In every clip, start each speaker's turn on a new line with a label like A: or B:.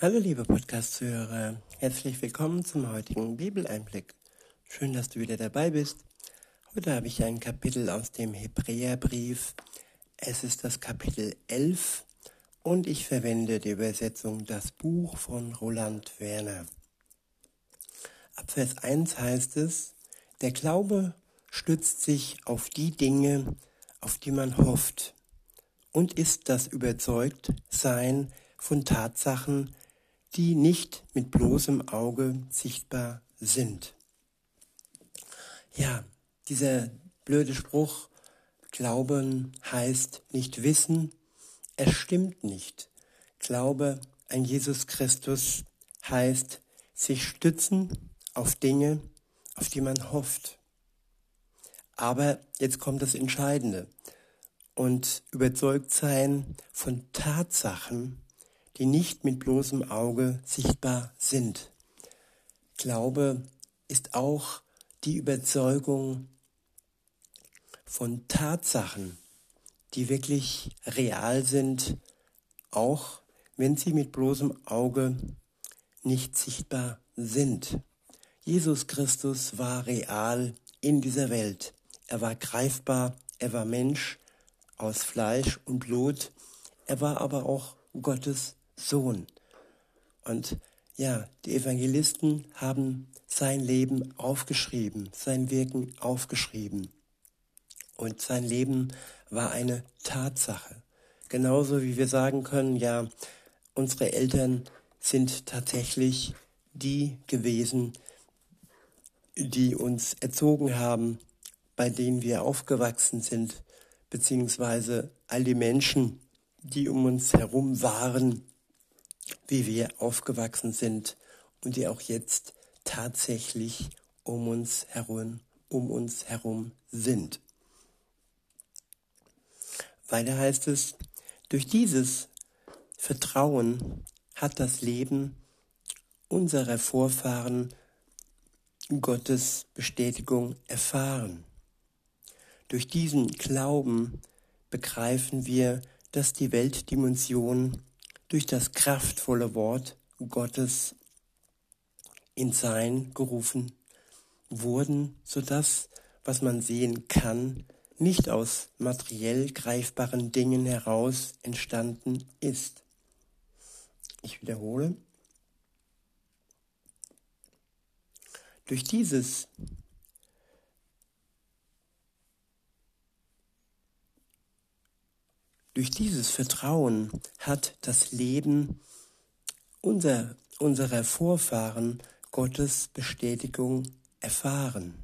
A: Hallo liebe Podcast-Zuhörer, herzlich willkommen zum heutigen Bibeleinblick. Schön, dass du wieder dabei bist. Heute habe ich ein Kapitel aus dem Hebräerbrief. Es ist das Kapitel 11 und ich verwende die Übersetzung Das Buch von Roland Werner. Ab Vers 1 heißt es, der Glaube stützt sich auf die Dinge, auf die man hofft und ist das Überzeugtsein von Tatsachen, die nicht mit bloßem Auge sichtbar sind. Ja, dieser blöde Spruch, Glauben heißt nicht wissen, es stimmt nicht. Glaube an Jesus Christus heißt sich stützen auf Dinge, auf die man hofft. Aber jetzt kommt das Entscheidende und überzeugt sein von Tatsachen, die nicht mit bloßem Auge sichtbar sind. Glaube ist auch die Überzeugung von Tatsachen, die wirklich real sind, auch wenn sie mit bloßem Auge nicht sichtbar sind. Jesus Christus war real in dieser Welt. Er war greifbar, er war Mensch aus Fleisch und Blut, er war aber auch Gottes Sohn. Und ja, die Evangelisten haben sein Leben aufgeschrieben, sein Wirken aufgeschrieben. Und sein Leben war eine Tatsache. Genauso wie wir sagen können, ja, unsere Eltern sind tatsächlich die gewesen, die uns erzogen haben, bei denen wir aufgewachsen sind, beziehungsweise all die Menschen, die um uns herum waren, wie wir aufgewachsen sind und die auch jetzt tatsächlich um uns herum, um uns herum sind. Weiter heißt es, durch dieses Vertrauen hat das Leben unserer Vorfahren Gottes Bestätigung erfahren. Durch diesen Glauben begreifen wir, dass die Weltdimension durch das kraftvolle Wort Gottes in Sein gerufen wurden, so dass, was man sehen kann, nicht aus materiell greifbaren Dingen heraus entstanden ist. Ich wiederhole. Durch dieses Durch dieses Vertrauen hat das Leben unser, unserer Vorfahren Gottes Bestätigung erfahren.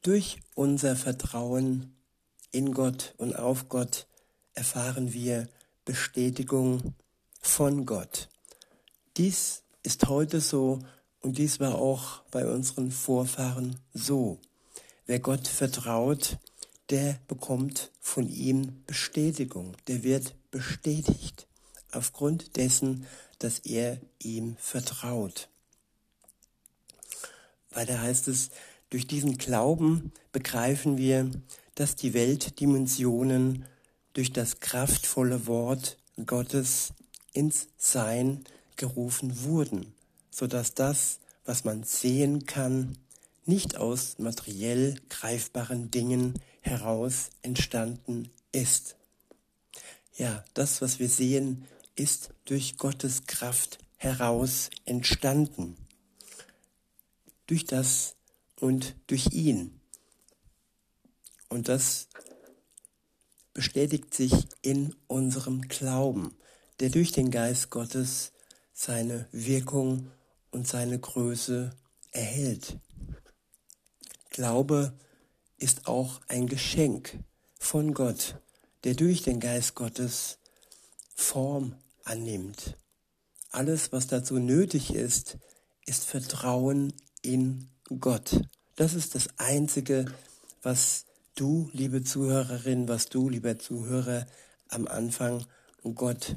A: Durch unser Vertrauen in Gott und auf Gott erfahren wir Bestätigung von Gott. Dies ist heute so und dies war auch bei unseren Vorfahren so. Wer Gott vertraut, der bekommt von ihm Bestätigung, der wird bestätigt aufgrund dessen, dass er ihm vertraut. Weiter heißt es, durch diesen Glauben begreifen wir, dass die Weltdimensionen durch das kraftvolle Wort Gottes ins Sein gerufen wurden, so dass das, was man sehen kann, nicht aus materiell greifbaren Dingen heraus entstanden ist. Ja, das, was wir sehen, ist durch Gottes Kraft heraus entstanden. Durch das und durch ihn. Und das bestätigt sich in unserem Glauben, der durch den Geist Gottes seine Wirkung und seine Größe erhält. Glaube ist auch ein Geschenk von Gott, der durch den Geist Gottes Form annimmt. Alles, was dazu nötig ist, ist Vertrauen in Gott. Das ist das Einzige, was du, liebe Zuhörerin, was du, lieber Zuhörer, am Anfang Gott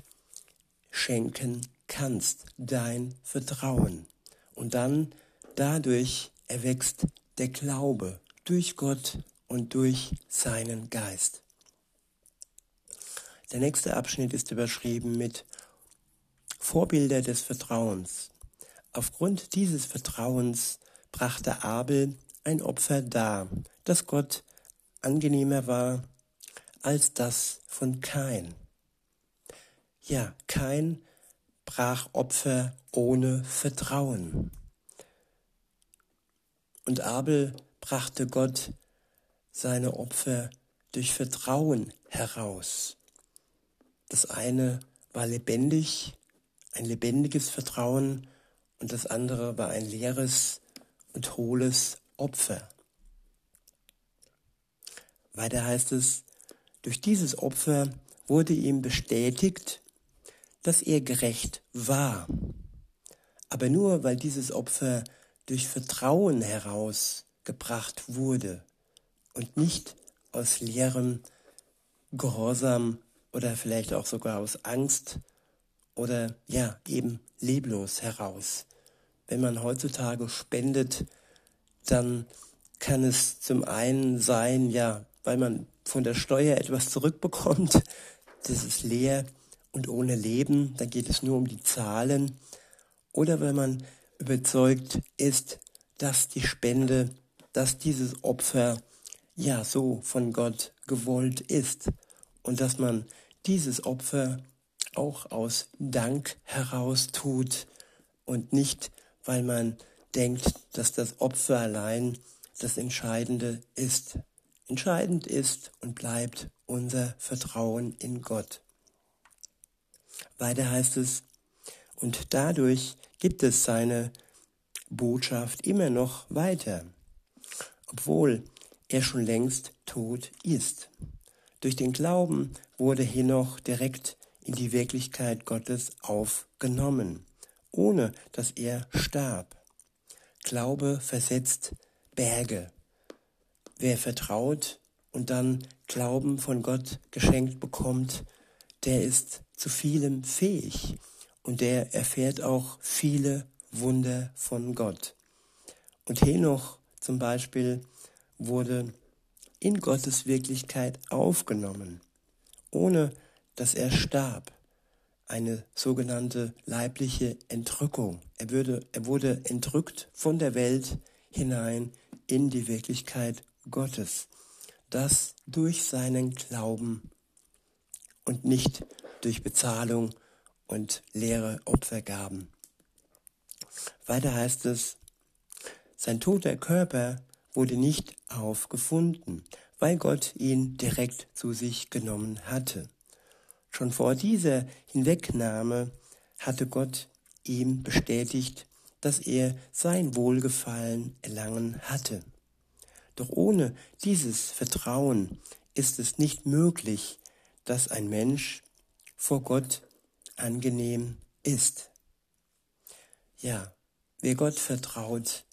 A: schenken kannst, dein Vertrauen. Und dann dadurch erwächst der Glaube durch Gott und durch seinen Geist. Der nächste Abschnitt ist überschrieben mit Vorbilder des Vertrauens. Aufgrund dieses Vertrauens brachte Abel ein Opfer dar, das Gott angenehmer war als das von Kain. Ja, Kain brach Opfer ohne Vertrauen. Und Abel brachte Gott seine Opfer durch Vertrauen heraus. Das eine war lebendig, ein lebendiges Vertrauen, und das andere war ein leeres und hohles Opfer. Weiter heißt es, durch dieses Opfer wurde ihm bestätigt, dass er gerecht war. Aber nur weil dieses Opfer durch Vertrauen herausgebracht wurde und nicht aus leerem Gehorsam oder vielleicht auch sogar aus Angst oder ja, eben leblos heraus. Wenn man heutzutage spendet, dann kann es zum einen sein, ja, weil man von der Steuer etwas zurückbekommt, das ist leer und ohne Leben, dann geht es nur um die Zahlen. Oder wenn man überzeugt ist, dass die Spende, dass dieses Opfer ja so von Gott gewollt ist und dass man dieses Opfer auch aus Dank heraus tut und nicht, weil man denkt, dass das Opfer allein das Entscheidende ist. Entscheidend ist und bleibt unser Vertrauen in Gott. Weiter heißt es, und dadurch gibt es seine Botschaft immer noch weiter, obwohl er schon längst tot ist. Durch den Glauben wurde Henoch direkt in die Wirklichkeit Gottes aufgenommen, ohne dass er starb. Glaube versetzt Berge. Wer vertraut und dann Glauben von Gott geschenkt bekommt, der ist zu vielem fähig und der erfährt auch viele Wunder von Gott. Und Henoch zum Beispiel wurde in Gottes Wirklichkeit aufgenommen, ohne dass er starb. Eine sogenannte leibliche Entrückung. Er, würde, er wurde entrückt von der Welt hinein in die Wirklichkeit Gottes. Das durch seinen Glauben und nicht durch Bezahlung und leere Opfergaben. Weiter heißt es, sein toter Körper wurde nicht aufgefunden, weil Gott ihn direkt zu sich genommen hatte. Schon vor dieser Hinwegnahme hatte Gott ihm bestätigt, dass er sein Wohlgefallen erlangen hatte. Doch ohne dieses Vertrauen ist es nicht möglich, dass ein Mensch vor Gott angenehm ist. Ja, wer Gott vertraut,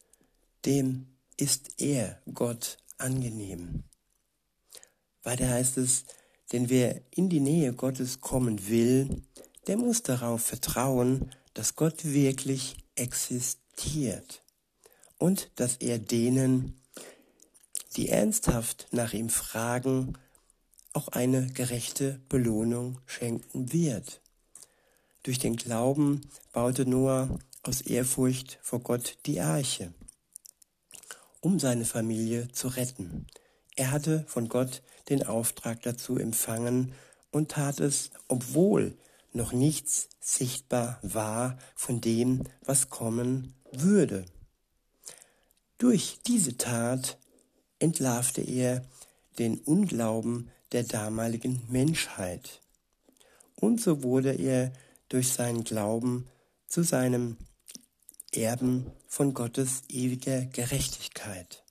A: dem ist er Gott angenehm. Weiter heißt es, denn wer in die Nähe Gottes kommen will, der muss darauf vertrauen, dass Gott wirklich existiert und dass er denen, die ernsthaft nach ihm fragen, auch eine gerechte Belohnung schenken wird. Durch den Glauben baute Noah aus Ehrfurcht vor Gott die Arche, um seine Familie zu retten. Er hatte von Gott den Auftrag dazu empfangen und tat es, obwohl noch nichts sichtbar war von dem, was kommen würde. Durch diese Tat entlarvte er den Unglauben der damaligen Menschheit. Und so wurde er durch seinen Glauben zu seinem Erben von Gottes ewiger Gerechtigkeit.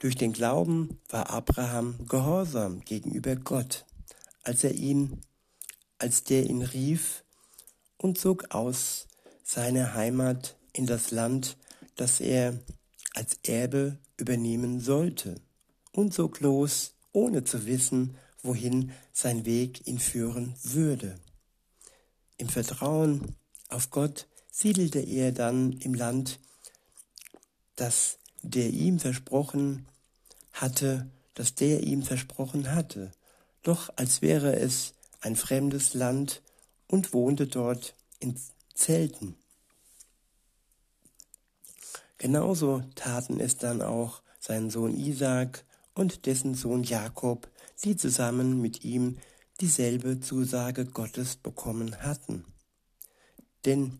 A: Durch den Glauben war Abraham gehorsam gegenüber Gott, als er ihn, als der ihn rief und zog aus seiner Heimat in das Land, das er als Erbe übernehmen sollte, und zog los, ohne zu wissen, wohin sein Weg ihn führen würde. Im Vertrauen auf Gott siedelte er dann im Land, das der ihm versprochen hatte, das der ihm versprochen hatte, doch als wäre es ein fremdes Land und wohnte dort in Zelten. Genauso taten es dann auch sein Sohn Isaac und dessen Sohn Jakob, die zusammen mit ihm dieselbe Zusage Gottes bekommen hatten. Denn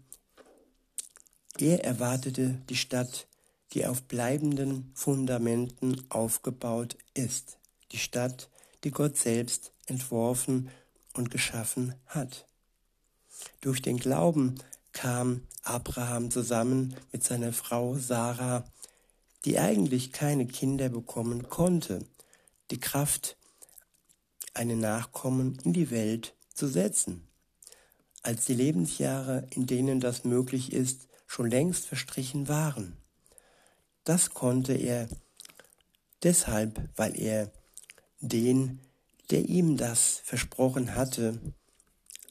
A: er erwartete die Stadt, die auf bleibenden Fundamenten aufgebaut ist, die Stadt, die Gott selbst entworfen und geschaffen hat. Durch den Glauben kam Abraham zusammen mit seiner Frau Sarah, die eigentlich keine Kinder bekommen konnte, die Kraft, einen Nachkommen in die Welt zu setzen. Als die Lebensjahre, in denen das möglich ist, schon längst verstrichen waren. Das konnte er deshalb, weil er den, der ihm das versprochen hatte,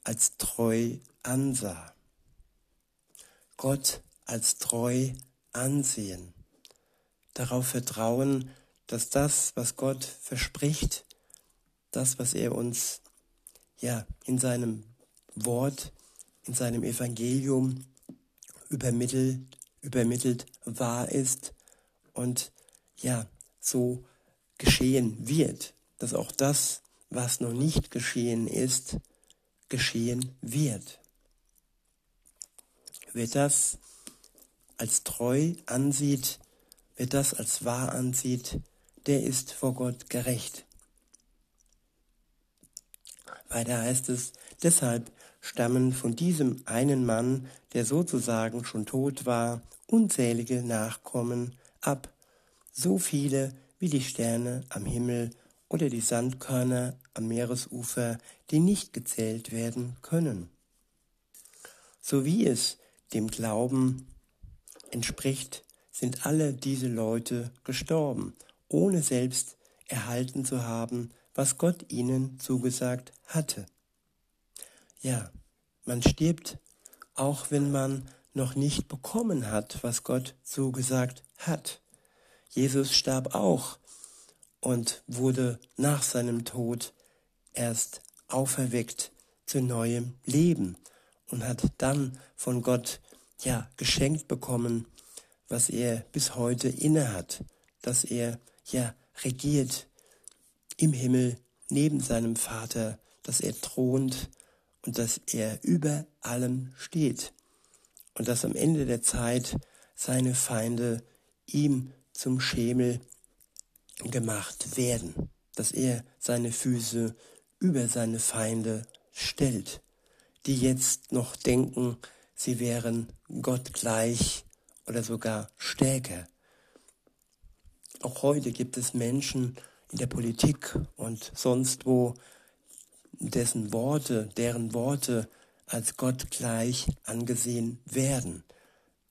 A: als treu ansah. Gott als treu ansehen. Darauf vertrauen, dass das, was Gott verspricht, das, was er uns ja in seinem Wort, in seinem Evangelium übermittelt, übermittelt wahr ist und ja, so geschehen wird, dass auch das, was noch nicht geschehen ist, geschehen wird. Wer das als treu ansieht, wer das als wahr ansieht, der ist vor Gott gerecht. Weiter heißt es, deshalb stammen von diesem einen Mann, der sozusagen schon tot war, unzählige Nachkommen ab, so viele wie die Sterne am Himmel oder die Sandkörner am Meeresufer, die nicht gezählt werden können. So wie es dem Glauben entspricht, sind alle diese Leute gestorben, ohne selbst erhalten zu haben, was Gott ihnen zugesagt hatte. Ja, man stirbt, auch wenn man noch nicht bekommen hat, was Gott zugesagt hat. Jesus starb auch und wurde nach seinem Tod erst auferweckt zu neuem Leben und hat dann von Gott ja geschenkt bekommen, was er bis heute innehat, dass er ja regiert im Himmel neben seinem Vater, dass er thront und dass er über allem steht und dass am Ende der Zeit seine Feinde ihm zum Schemel gemacht werden, dass er seine Füße über seine Feinde stellt die jetzt noch denken, sie wären Gott gleich oder sogar stärker. Auch heute gibt es Menschen in der Politik und sonst wo, dessen Worte, deren Worte als Gott gleich angesehen werden.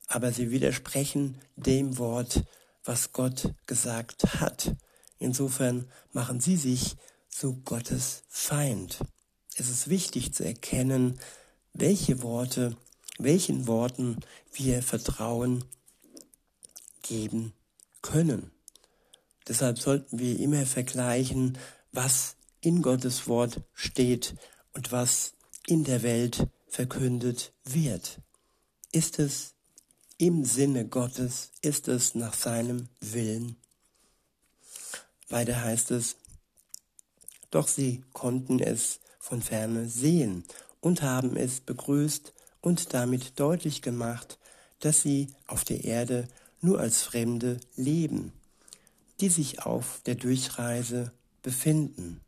A: Aber sie widersprechen dem Wort, was Gott gesagt hat. Insofern machen sie sich zu Gottes Feind es ist wichtig zu erkennen, welche Worte, welchen Worten wir Vertrauen geben können. Deshalb sollten wir immer vergleichen, was in Gottes Wort steht und was in der Welt verkündet wird. Ist es im Sinne Gottes? Ist es nach seinem Willen? Weiter heißt es, doch sie konnten es von ferne sehen und haben es begrüßt und damit deutlich gemacht, dass sie auf der Erde nur als Fremde leben, die sich auf der Durchreise befinden.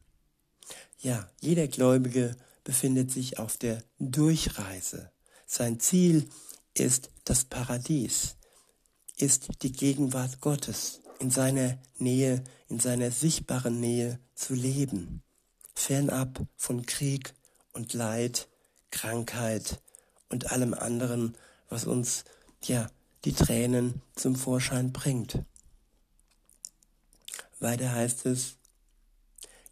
A: Ja, jeder Gläubige befindet sich auf der Durchreise. Sein Ziel ist das Paradies, ist die Gegenwart Gottes, in seiner Nähe, in seiner sichtbaren Nähe zu leben fernab von Krieg und Leid, Krankheit und allem anderen, was uns ja die Tränen zum Vorschein bringt. Weiter heißt es,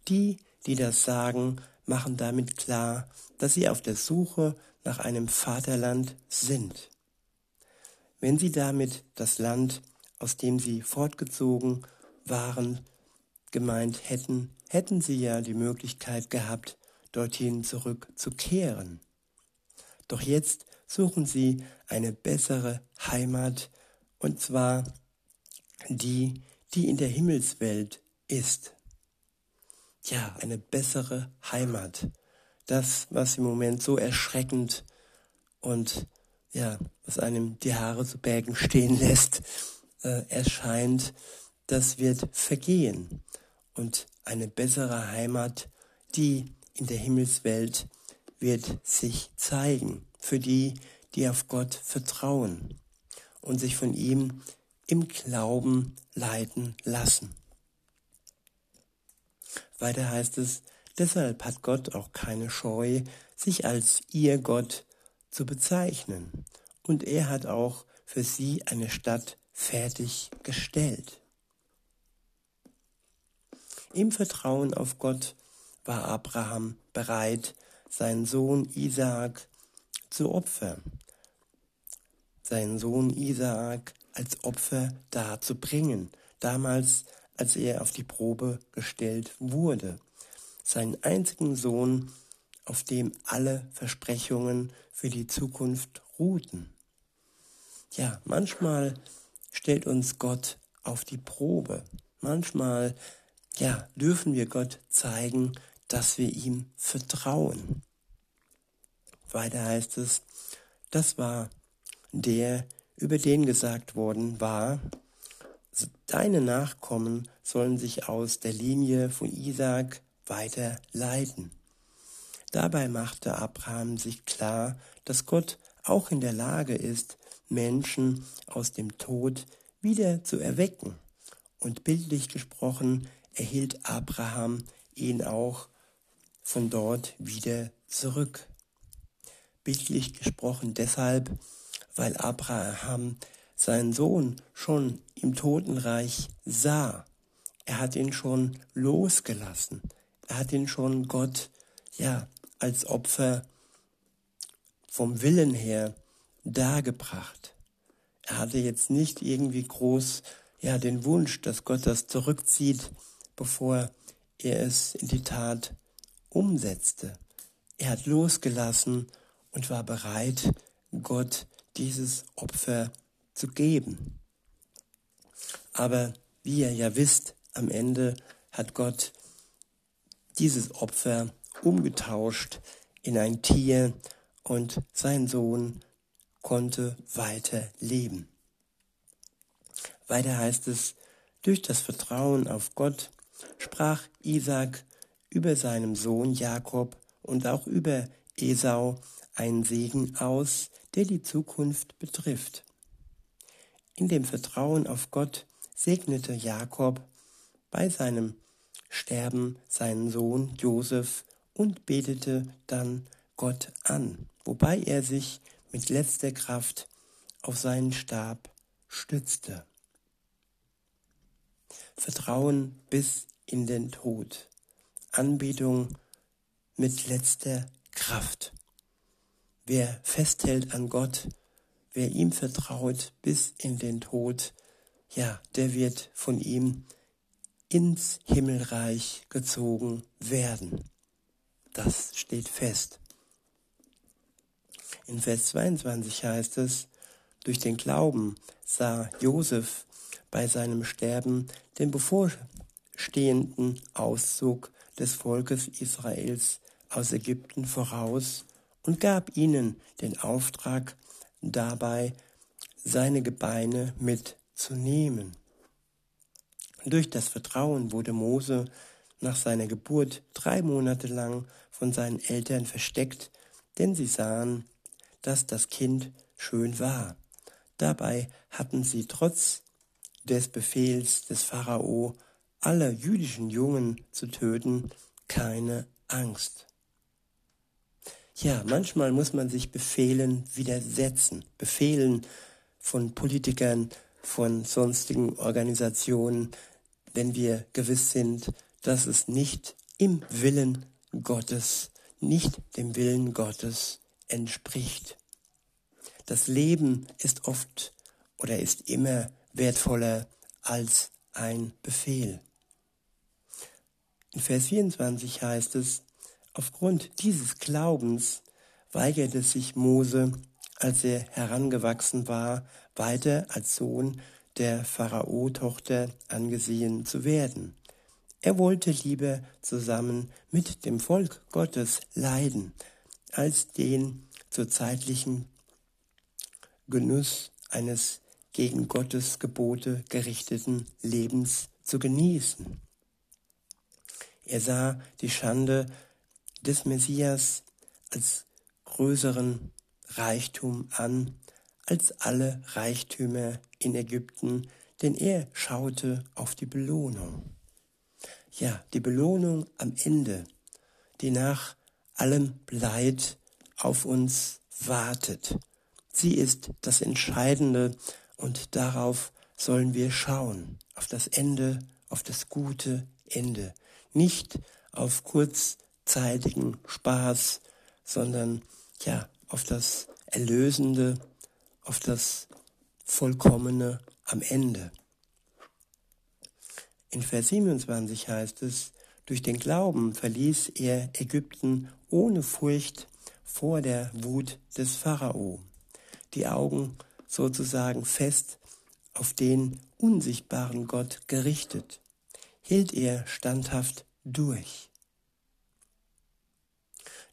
A: die, die das sagen, machen damit klar, dass sie auf der Suche nach einem Vaterland sind. Wenn sie damit das Land, aus dem sie fortgezogen waren, gemeint hätten, hätten sie ja die Möglichkeit gehabt, dorthin zurückzukehren. Doch jetzt suchen sie eine bessere Heimat, und zwar die, die in der Himmelswelt ist. Ja, eine bessere Heimat. Das, was im Moment so erschreckend und ja, was einem die Haare zu Bergen stehen lässt, äh, erscheint, das wird vergehen. Und eine bessere Heimat, die in der Himmelswelt wird sich zeigen für die, die auf Gott vertrauen und sich von ihm im Glauben leiten lassen. Weiter heißt es, deshalb hat Gott auch keine Scheu, sich als ihr Gott zu bezeichnen. Und er hat auch für sie eine Stadt fertiggestellt. Im Vertrauen auf Gott war Abraham bereit, seinen Sohn Isaak zu opfern, seinen Sohn Isaak als Opfer darzubringen, damals, als er auf die Probe gestellt wurde, seinen einzigen Sohn, auf dem alle Versprechungen für die Zukunft ruhten. Ja, manchmal stellt uns Gott auf die Probe. Manchmal, ja, dürfen wir Gott zeigen, dass wir ihm vertrauen. Weiter heißt es, das war der, über den gesagt worden war, deine Nachkommen sollen sich aus der Linie von Isaak weiter leiten. Dabei machte Abraham sich klar, dass Gott auch in der Lage ist, Menschen aus dem Tod wieder zu erwecken. Und bildlich gesprochen erhielt Abraham ihn auch von dort wieder zurück. Bildlich gesprochen deshalb, weil Abraham seinen Sohn schon im Totenreich sah. Er hat ihn schon losgelassen. Er hat ihn schon Gott, ja, als Opfer vom Willen her dargebracht. Er hatte jetzt nicht irgendwie groß ja den Wunsch, dass Gott das zurückzieht, bevor er es in die Tat umsetzte. Er hat losgelassen und war bereit, Gott dieses Opfer zu geben. Aber wie ihr ja wisst, am Ende hat Gott dieses Opfer umgetauscht in ein Tier und sein Sohn konnte weiter leben. Weiter heißt es, durch das Vertrauen auf Gott sprach Isaac über seinem Sohn Jakob und auch über Esau einen Segen aus, der die Zukunft betrifft. In dem Vertrauen auf Gott segnete Jakob bei seinem Sterben seinen Sohn Josef und betete dann Gott an, wobei er sich mit letzter Kraft auf seinen Stab stützte. Vertrauen bis in den Tod. Anbetung mit letzter Kraft. Wer festhält an Gott, wer ihm vertraut bis in den Tod, ja, der wird von ihm ins Himmelreich gezogen werden. Das steht fest. In Vers 22 heißt es, durch den Glauben sah Josef bei seinem Sterben den bevorstehenden Auszug des Volkes Israels aus Ägypten voraus und gab ihnen den Auftrag, dabei seine Gebeine mitzunehmen. Durch das Vertrauen wurde Mose nach seiner Geburt drei Monate lang von seinen Eltern versteckt, denn sie sahen, dass das Kind schön war. Dabei hatten sie trotz des Befehls des Pharao, alle jüdischen Jungen zu töten, keine Angst. Ja, manchmal muss man sich Befehlen widersetzen, Befehlen von Politikern, von sonstigen Organisationen, wenn wir gewiss sind, dass es nicht im Willen Gottes, nicht dem Willen Gottes entspricht. Das Leben ist oft oder ist immer wertvoller als ein Befehl. In Vers 24 heißt es, aufgrund dieses Glaubens weigerte sich Mose, als er herangewachsen war, weiter als Sohn der Pharao-Tochter angesehen zu werden. Er wollte lieber zusammen mit dem Volk Gottes leiden, als den zur zeitlichen Genuss eines gegen Gottes Gebote gerichteten Lebens zu genießen. Er sah die Schande des Messias als größeren Reichtum an als alle Reichtümer in Ägypten, denn er schaute auf die Belohnung. Ja, die Belohnung am Ende, die nach allem Leid auf uns wartet. Sie ist das Entscheidende und darauf sollen wir schauen, auf das Ende, auf das gute Ende, nicht auf kurzzeitigen Spaß, sondern ja, auf das Erlösende, auf das Vollkommene am Ende. In Vers 27 heißt es, durch den Glauben verließ er Ägypten ohne Furcht vor der Wut des Pharao, die Augen sozusagen fest auf den unsichtbaren Gott gerichtet, hielt er standhaft durch.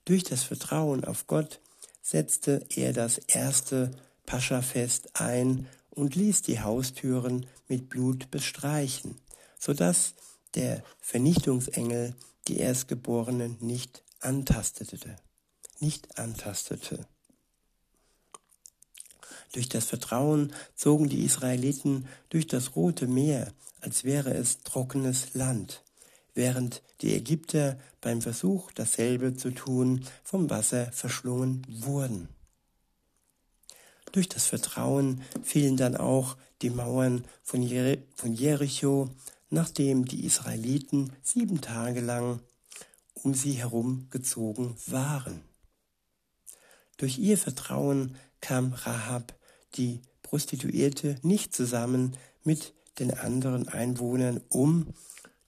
A: Durch das Vertrauen auf Gott setzte er das erste Paschafest ein und ließ die Haustüren mit Blut bestreichen, so dass der Vernichtungsengel die Erstgeborenen nicht antastete, nicht antastete. Durch das Vertrauen zogen die Israeliten durch das Rote Meer, als wäre es trockenes Land, während die Ägypter beim Versuch, dasselbe zu tun, vom Wasser verschlungen wurden. Durch das Vertrauen fielen dann auch die Mauern von, Jer von Jericho, nachdem die Israeliten sieben Tage lang um sie herum gezogen waren. Durch ihr Vertrauen kam Rahab, die Prostituierte, nicht zusammen mit den anderen Einwohnern um,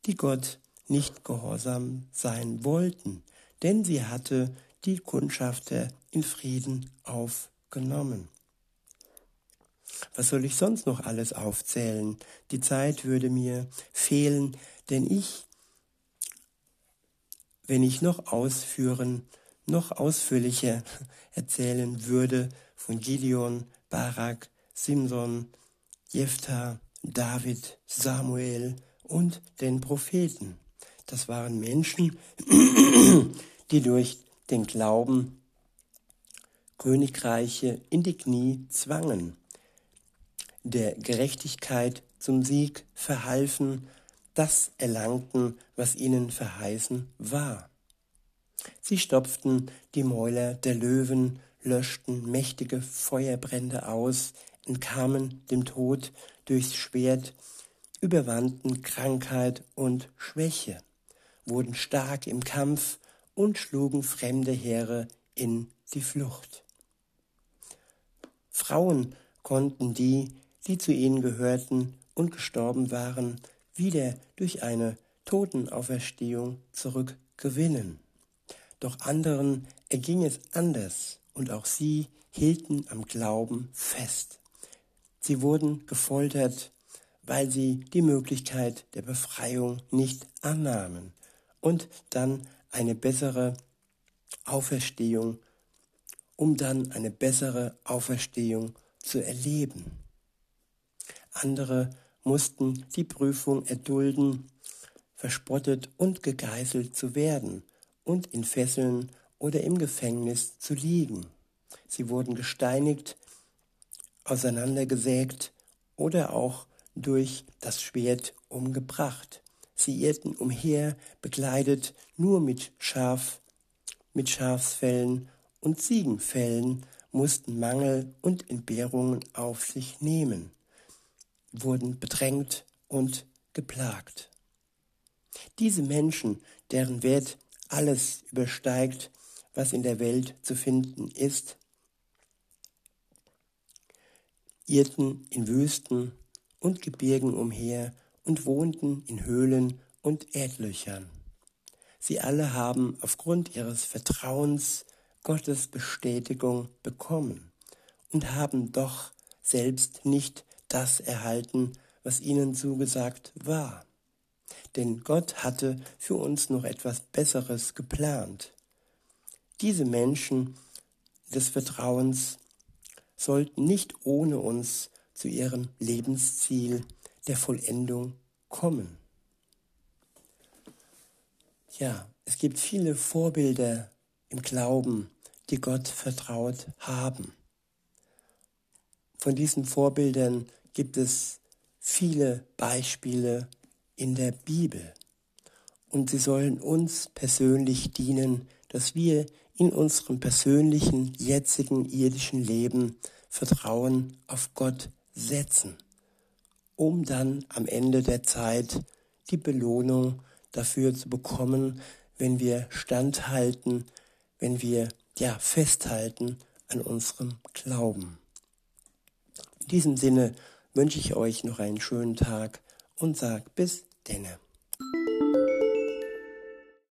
A: die Gott nicht gehorsam sein wollten, denn sie hatte die Kundschafter in Frieden aufgenommen. Was soll ich sonst noch alles aufzählen? Die Zeit würde mir fehlen, denn ich, wenn ich noch ausführen, noch ausführlicher erzählen würde von Gideon, Barak, Simson, Jephthah, David, Samuel und den Propheten. Das waren Menschen, die durch den Glauben Königreiche in die Knie zwangen, der Gerechtigkeit zum Sieg verhalfen, das erlangten, was ihnen verheißen war. Sie stopften die Mäuler der Löwen, löschten mächtige Feuerbrände aus, entkamen dem Tod durchs Schwert, überwanden Krankheit und Schwäche wurden stark im Kampf und schlugen fremde Heere in die Flucht. Frauen konnten die, die zu ihnen gehörten und gestorben waren, wieder durch eine Totenauferstehung zurückgewinnen. Doch anderen erging es anders und auch sie hielten am Glauben fest. Sie wurden gefoltert, weil sie die Möglichkeit der Befreiung nicht annahmen und dann eine bessere Auferstehung, um dann eine bessere Auferstehung zu erleben. Andere mussten die Prüfung erdulden, verspottet und gegeißelt zu werden und in Fesseln oder im Gefängnis zu liegen. Sie wurden gesteinigt, auseinandergesägt oder auch durch das Schwert umgebracht. Sie irrten umher, bekleidet nur mit Schaf, mit Schafsfällen und Ziegenfällen, mussten Mangel und Entbehrungen auf sich nehmen, wurden bedrängt und geplagt. Diese Menschen, deren Wert alles übersteigt, was in der Welt zu finden ist, irrten in Wüsten und Gebirgen umher und wohnten in Höhlen und Erdlöchern. Sie alle haben aufgrund ihres Vertrauens Gottes Bestätigung bekommen und haben doch selbst nicht das erhalten, was ihnen zugesagt war. Denn Gott hatte für uns noch etwas Besseres geplant. Diese Menschen des Vertrauens sollten nicht ohne uns zu ihrem Lebensziel der Vollendung kommen. Ja, es gibt viele Vorbilder im Glauben, die Gott vertraut haben. Von diesen Vorbildern gibt es viele Beispiele in der Bibel. Und sie sollen uns persönlich dienen, dass wir in unserem persönlichen, jetzigen irdischen Leben Vertrauen auf Gott setzen, um dann am Ende der Zeit die Belohnung dafür zu bekommen, wenn wir standhalten, wenn wir ja festhalten an unserem Glauben. In diesem Sinne wünsche ich euch noch einen schönen Tag und sag bis denne.